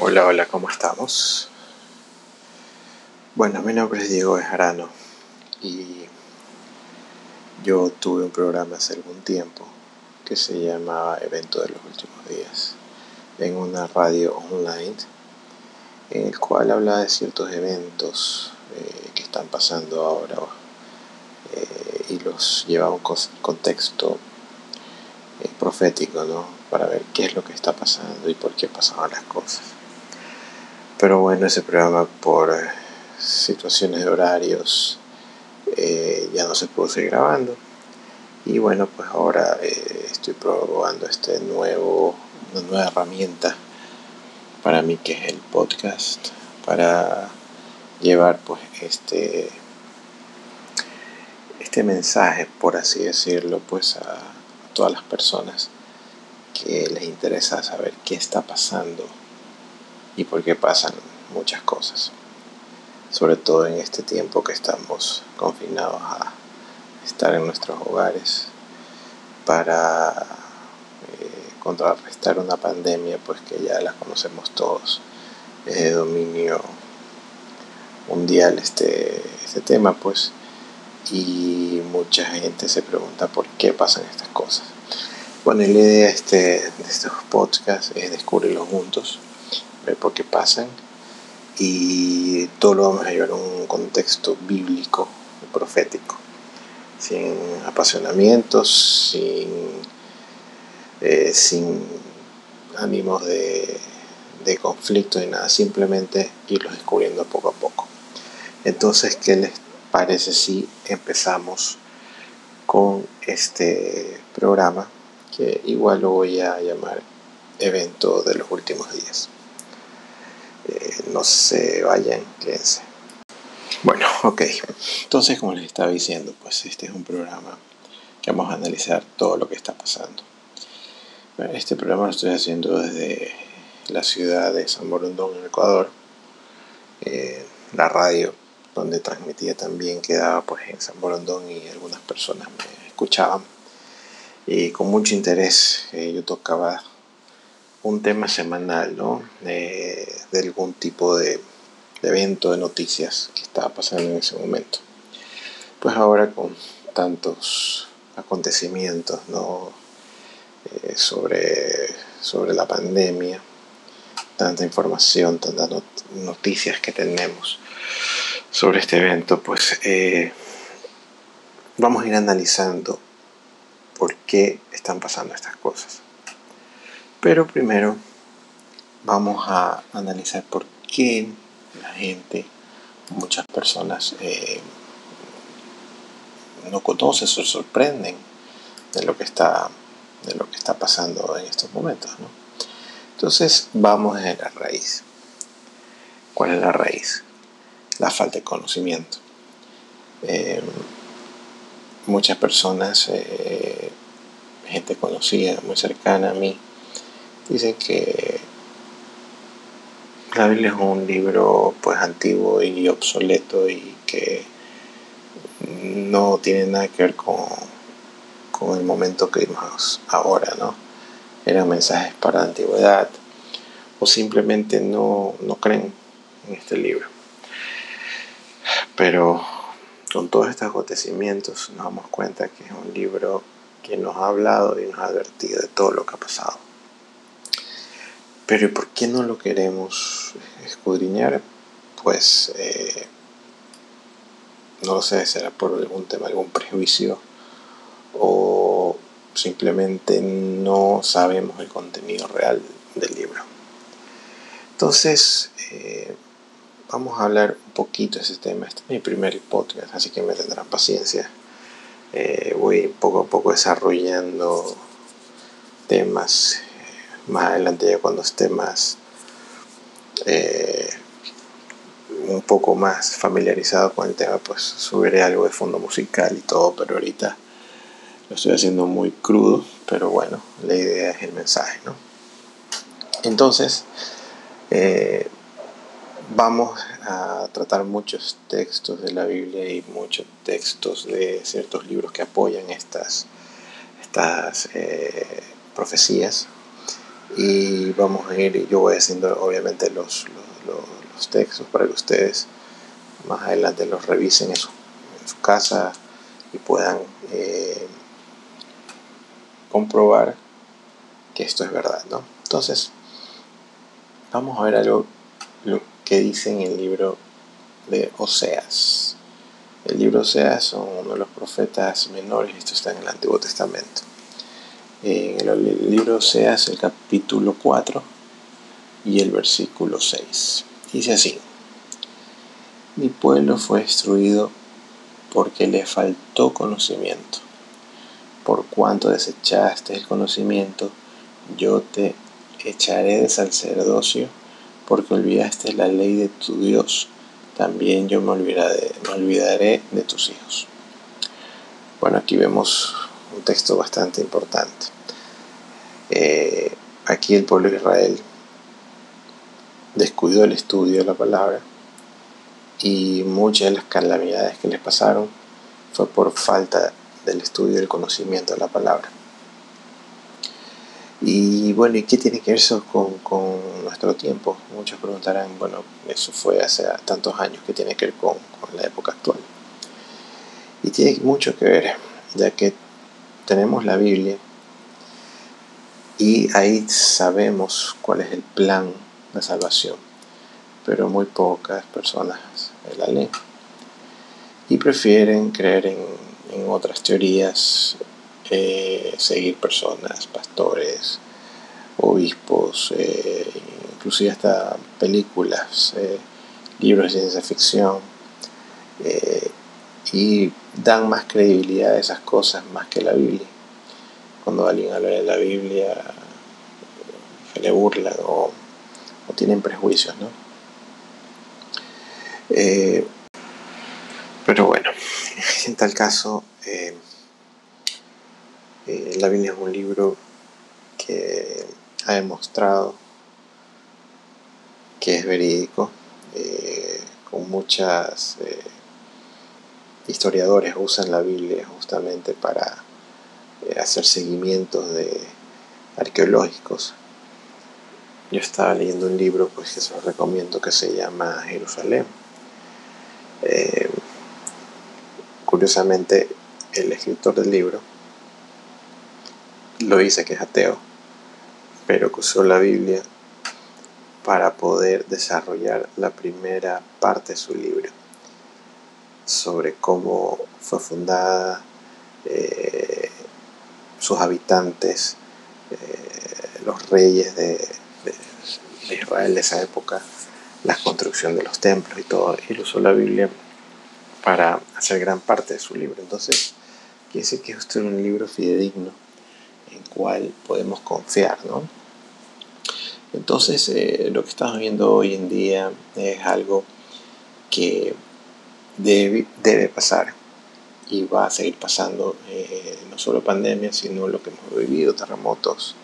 Hola, hola, ¿cómo estamos? Bueno, mi nombre es Diego Bejarano y yo tuve un programa hace algún tiempo que se llamaba Evento de los Últimos Días en una radio online en el cual hablaba de ciertos eventos eh, que están pasando ahora eh, y los llevaba a un contexto eh, profético, ¿no? Para ver qué es lo que está pasando y por qué pasaban las cosas. Pero bueno, ese programa por situaciones de horarios eh, ya no se pudo seguir grabando. Y bueno, pues ahora eh, estoy probando este nuevo, una nueva herramienta para mí que es el podcast, para llevar pues este, este mensaje, por así decirlo, pues a todas las personas que les interesa saber qué está pasando y por qué pasan muchas cosas. Sobre todo en este tiempo que estamos confinados a estar en nuestros hogares para eh, contrarrestar una pandemia pues que ya la conocemos todos. Es de dominio mundial este, este tema pues y mucha gente se pregunta por qué pasan estas cosas. Bueno la idea este, de estos podcasts es descubrirlos juntos ver por qué pasan y todo lo vamos a llevar a un contexto bíblico profético, sin apasionamientos, sin, eh, sin ánimos de, de conflicto ni nada, simplemente irlos descubriendo poco a poco. Entonces, ¿qué les parece si empezamos con este programa que igual lo voy a llamar evento de los últimos días? No se vayan, quédense. Bueno, ok. Entonces, como les estaba diciendo, pues este es un programa que vamos a analizar todo lo que está pasando. Este programa lo estoy haciendo desde la ciudad de San Borondón, en Ecuador. Eh, la radio donde transmitía también quedaba pues en San Borondón y algunas personas me escuchaban. Y con mucho interés eh, yo tocaba un tema semanal, ¿no? de algún tipo de, evento, de noticias que estaba pasando en ese momento. Pues ahora con tantos acontecimientos, ¿no? Eh, sobre, sobre la pandemia, tanta información, tantas noticias que tenemos sobre este evento, pues eh, vamos a ir analizando por qué están pasando estas cosas. Pero primero vamos a analizar por qué la gente, muchas personas eh, no conocen, se sorprenden de lo que está de lo que está pasando en estos momentos. Entonces vamos a la raíz. ¿Cuál es la raíz? La falta de conocimiento. Eh, muchas personas, eh, gente conocida, muy cercana a mí, Dice que la Biblia es un libro pues antiguo y obsoleto y que no tiene nada que ver con, con el momento que vivimos ahora, ¿no? Eran mensajes para la antigüedad o simplemente no, no creen en este libro. Pero con todos estos acontecimientos nos damos cuenta que es un libro que nos ha hablado y nos ha advertido de todo lo que ha pasado. Pero ¿y por qué no lo queremos escudriñar? Pues eh, no lo sé, será por algún tema, algún prejuicio o simplemente no sabemos el contenido real del libro. Entonces, eh, vamos a hablar un poquito de ese tema. Este es mi primer podcast, así que me tendrán paciencia. Eh, voy poco a poco desarrollando temas más adelante ya cuando esté más eh, un poco más familiarizado con el tema pues subiré algo de fondo musical y todo pero ahorita lo estoy haciendo muy crudo pero bueno la idea es el mensaje ¿no? entonces eh, vamos a tratar muchos textos de la Biblia y muchos textos de ciertos libros que apoyan estas, estas eh, profecías y vamos a ir, yo voy haciendo obviamente los, los, textos para que ustedes más adelante los revisen en su, casa y puedan eh, comprobar que esto es verdad, ¿no? Entonces, vamos a ver algo lo que dice en el libro de Oseas. El libro Oseas son uno de los profetas menores, esto está en el Antiguo Testamento. En el libro Oseas, el capítulo 4 y el versículo 6. Dice así, mi pueblo fue destruido porque le faltó conocimiento. Por cuanto desechaste el conocimiento, yo te echaré de sacerdocio, porque olvidaste la ley de tu Dios. También yo me olvidaré, me olvidaré de tus hijos. Bueno, aquí vemos un texto bastante importante. Eh, aquí el pueblo de Israel descuidó el estudio de la palabra y muchas de las calamidades que les pasaron fue por falta del estudio y del conocimiento de la palabra. Y bueno, ¿y qué tiene que ver eso con, nuestro tiempo? Muchos preguntarán, bueno, eso fue hace tantos años, ¿qué tiene que ver con, con la época actual? Y tiene mucho que ver, ya que tenemos la Biblia y ahí sabemos cuál es el plan de salvación, pero muy pocas personas la leen y prefieren creer en, otras teorías, eh, seguir personas, pastores, obispos, eh, inclusive hasta películas, eh, libros de ciencia ficción, y dan más credibilidad a esas cosas más que la Biblia. Cuando alguien habla de la Biblia, se le burla o, o tienen prejuicios, ¿no? Eh, pero bueno, en tal caso, eh, eh, la Biblia es un libro que ha demostrado que es verídico, con muchas historiadores usan la Biblia justamente para hacer seguimientos de arqueológicos. Yo estaba leyendo un libro pues, que se lo recomiendo que se llama Jerusalén eh, curiosamente, el escritor del libro lo dice que es ateo, pero que usó la Biblia para poder desarrollar la primera parte de su libro sobre cómo fue fundada, eh, sus habitantes, eh, los reyes de, de Israel de esa época, la construcción de los templos y todo. Él usó la Biblia para hacer gran parte de su libro. Entonces, quiere decir que esto es un libro fidedigno en cual podemos confiar, ¿no? Entonces, eh, lo que estamos viendo hoy en día es algo que debe, debe pasar y va a seguir pasando, eh, no solo pandemia, sino lo que hemos vivido, terremotos.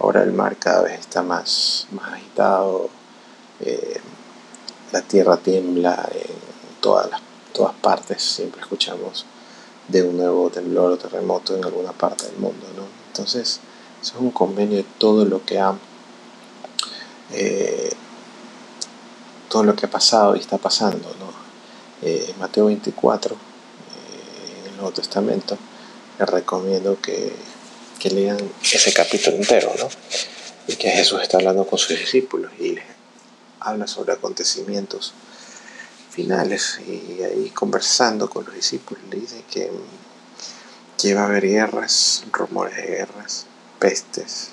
Ahora el mar cada vez está más, más agitado, eh, la tierra tiembla en todas, las, todas partes, siempre escuchamos de un nuevo temblor o terremoto en alguna parte del mundo. ¿no? Entonces, eso es un convenio de todo lo que ha eh, todo lo que ha pasado y está pasando. ¿no? Eh, Mateo 24, en el Nuevo Testamento, les recomiendo que, que lean ese capítulo entero, ¿no? y que Jesús está hablando con sus discípulos y les habla sobre acontecimientos finales y ahí conversando con los discípulos le dice que, que va a haber guerras, rumores de guerras, pestes,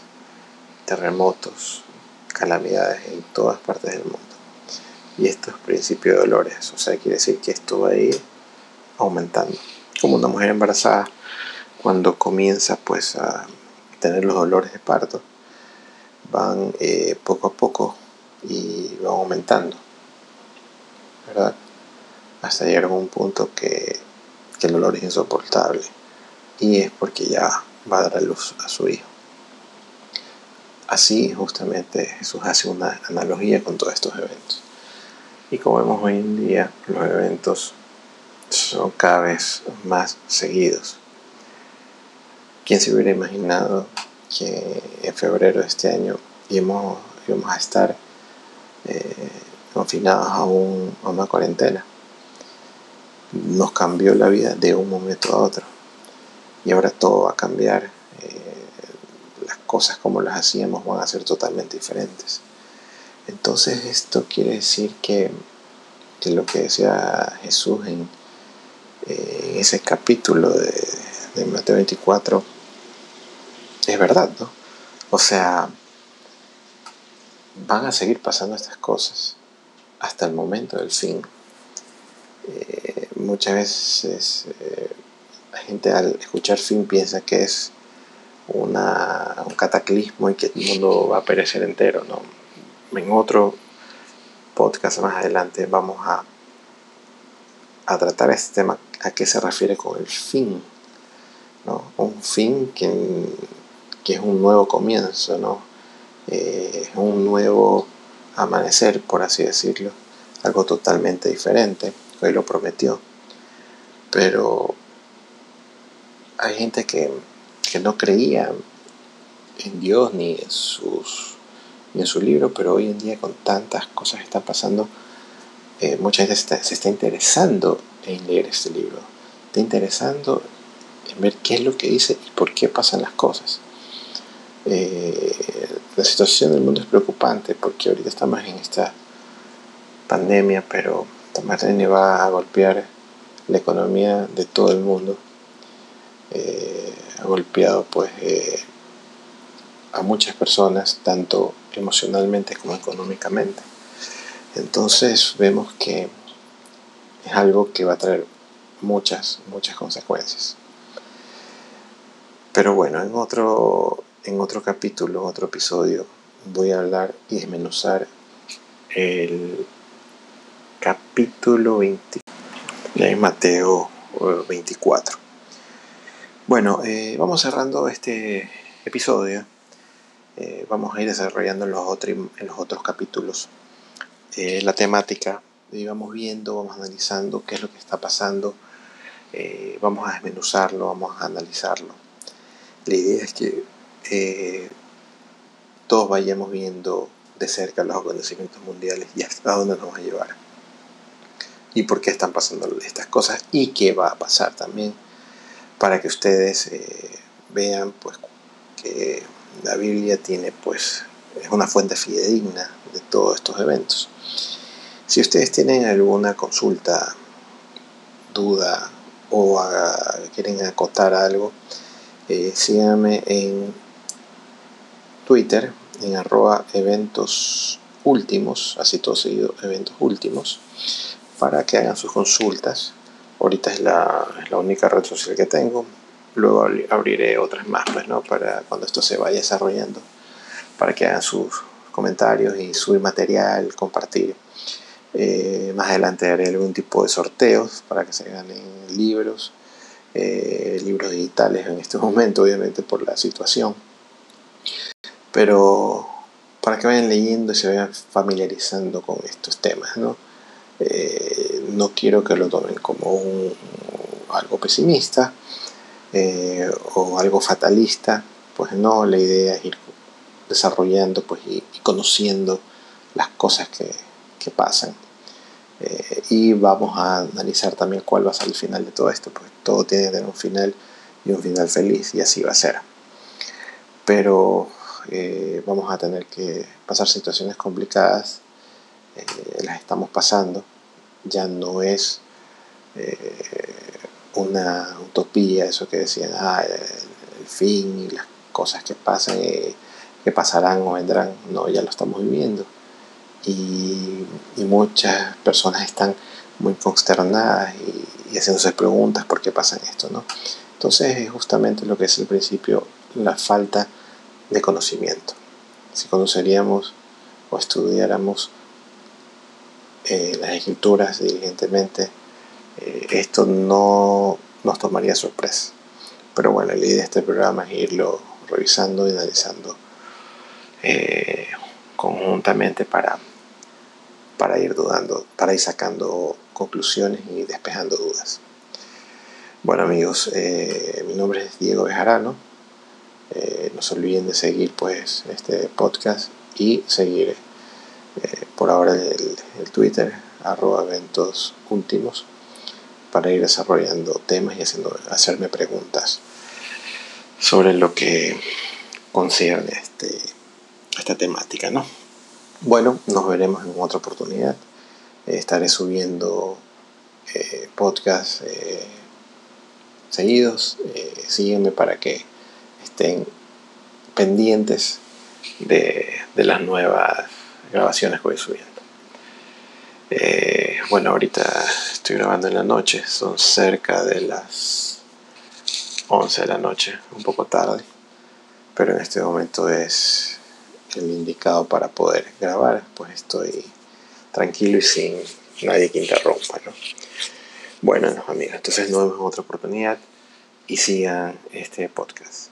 terremotos, calamidades en todas partes del mundo. Y esto es principio de dolores, o sea, quiere decir que esto va a ir aumentando. Como una mujer embarazada, cuando comienza pues a tener los dolores de parto, van eh, poco a poco y va aumentando, ¿verdad? Hasta llegar a un punto que, el dolor es insoportable y es porque ya va a dar a luz a su hijo. Así justamente Jesús hace una analogía con todos estos eventos. Y como vemos hoy en día, los eventos son cada vez más seguidos. ¿Quién se hubiera imaginado que en febrero de este año íbamos, íbamos a estar eh, confinados a, un, a una cuarentena. Nos cambió la vida de un momento a otro. Y ahora todo va a cambiar. Eh, las cosas como las hacíamos van a ser totalmente diferentes. Entonces esto quiere decir que, que lo que decía Jesús en, ese capítulo de, de Mateo 24 es verdad, ¿no? O sea, van a seguir pasando estas cosas hasta el momento del fin. Eh, muchas veces eh, la gente al escuchar fin piensa que es una, un cataclismo y que el mundo va a perecer entero. ¿no? En otro podcast más adelante vamos a, a tratar este tema, a qué se refiere con el fin. ¿no? Un fin que, que es un nuevo comienzo, ¿no? Eh, un nuevo amanecer, por así decirlo, algo totalmente diferente, hoy lo prometió. Pero hay gente que, que no creía en Dios ni en, sus, ni en su libro, pero hoy en día con tantas cosas que están pasando, eh, mucha gente se está interesando en leer este libro, está interesando en ver qué es lo que dice y por qué pasan las cosas. Eh, la situación del mundo es preocupante porque ahorita estamos en esta pandemia, pero pandemia va a golpear la economía de todo el mundo. Eh, ha golpeado pues eh, a muchas personas, tanto emocionalmente como económicamente. Entonces vemos que es algo que va a traer muchas, muchas consecuencias. Pero bueno, en otro, en otro capítulo, otro episodio, voy a hablar y desmenuzar el capítulo 20 de Mateo 24. Bueno, eh, vamos cerrando este episodio. Eh, vamos a ir desarrollando en los, otros, en los otros capítulos eh, la temática y vamos viendo, vamos analizando qué es lo que está pasando. Eh, vamos a desmenuzarlo, vamos a analizarlo. La idea es que eh, todos vayamos viendo de cerca los acontecimientos mundiales y hasta dónde nos va a llevar. Y por qué están pasando estas cosas y qué va a pasar también. Para que ustedes eh, vean pues que la Biblia tiene pues es una fuente fidedigna de todos estos eventos. Si ustedes tienen alguna consulta, duda o quieren acotar algo, eh, síganme en Twitter, en arroba eventos últimos, así todo seguido, eventos últimos, para que hagan sus consultas. Ahorita es la, es la única red social que tengo. Luego abriré otras más, pues, ¿no? Para cuando esto se vaya desarrollando, para que hagan sus comentarios y subir material, compartir. Eh, más adelante haré algún tipo de sorteos para que se ganen libros, eh, libros digitales en este momento, obviamente por la situación. Pero para que vayan leyendo y se vayan familiarizando con estos temas, ¿no? Eh, no quiero que lo tomen como un, algo pesimista eh, o algo fatalista, pues no, la idea es ir desarrollando pues, y, conociendo las cosas que, que pasan. Eh, y vamos a analizar también cuál va a ser el final de todo esto, pues todo tiene que tener un final y un final feliz y así va a ser. Pero eh, vamos a tener que pasar situaciones complicadas, las estamos pasando, ya no es una utopía, eso que decían, ah, el, fin y las cosas que pasan, eh, que pasarán o vendrán, no, ya lo estamos viviendo. Y, muchas personas están muy consternadas y, y, haciéndose preguntas por qué pasan esto, ¿no? Entonces es justamente lo que es el principio, la falta de conocimiento. Si conoceríamos o estudiáramos eh, las escrituras diligentemente, eh, esto no nos tomaría sorpresa. Pero bueno, la idea de este programa es irlo revisando y analizando eh, conjuntamente para, para ir dudando, para ir sacando conclusiones y despejando dudas. Bueno amigos, eh, mi nombre es Diego Bejarano no se olviden de seguir pues este podcast y seguir por ahora el, Twitter arroba eventos para ir desarrollando temas y haciendo, hacerme preguntas sobre lo que concierne este, esta temática, ¿no? Bueno, nos veremos en otra oportunidad. Eh, estaré subiendo eh, podcasts eh, seguidos. sígueme para que estén pendientes de, de, las nuevas grabaciones que voy subiendo. Bueno, ahorita estoy grabando en la noche, son cerca de las 11 de la noche, un poco tarde, pero en este momento es el indicado para poder grabar, pues estoy tranquilo y sin nadie que interrumpa, ¿no? Bueno, amigos, entonces nos vemos en otra oportunidad y sigan este podcast.